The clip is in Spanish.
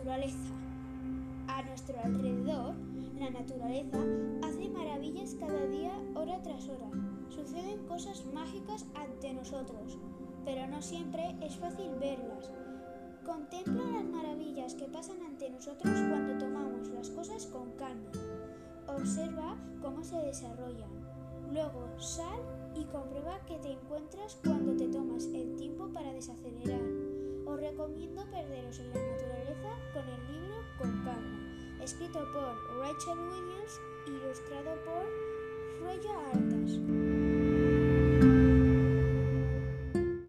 naturaleza. A nuestro alrededor, la naturaleza hace maravillas cada día, hora tras hora. Suceden cosas mágicas ante nosotros, pero no siempre es fácil verlas. Contempla las maravillas que pasan ante nosotros cuando tomamos las cosas con calma. Observa cómo se desarrollan. Luego sal y comprueba que te encuentras cuando en la naturaleza con el libro Con calma, escrito por Rachel Williams, ilustrado por Freya Artas.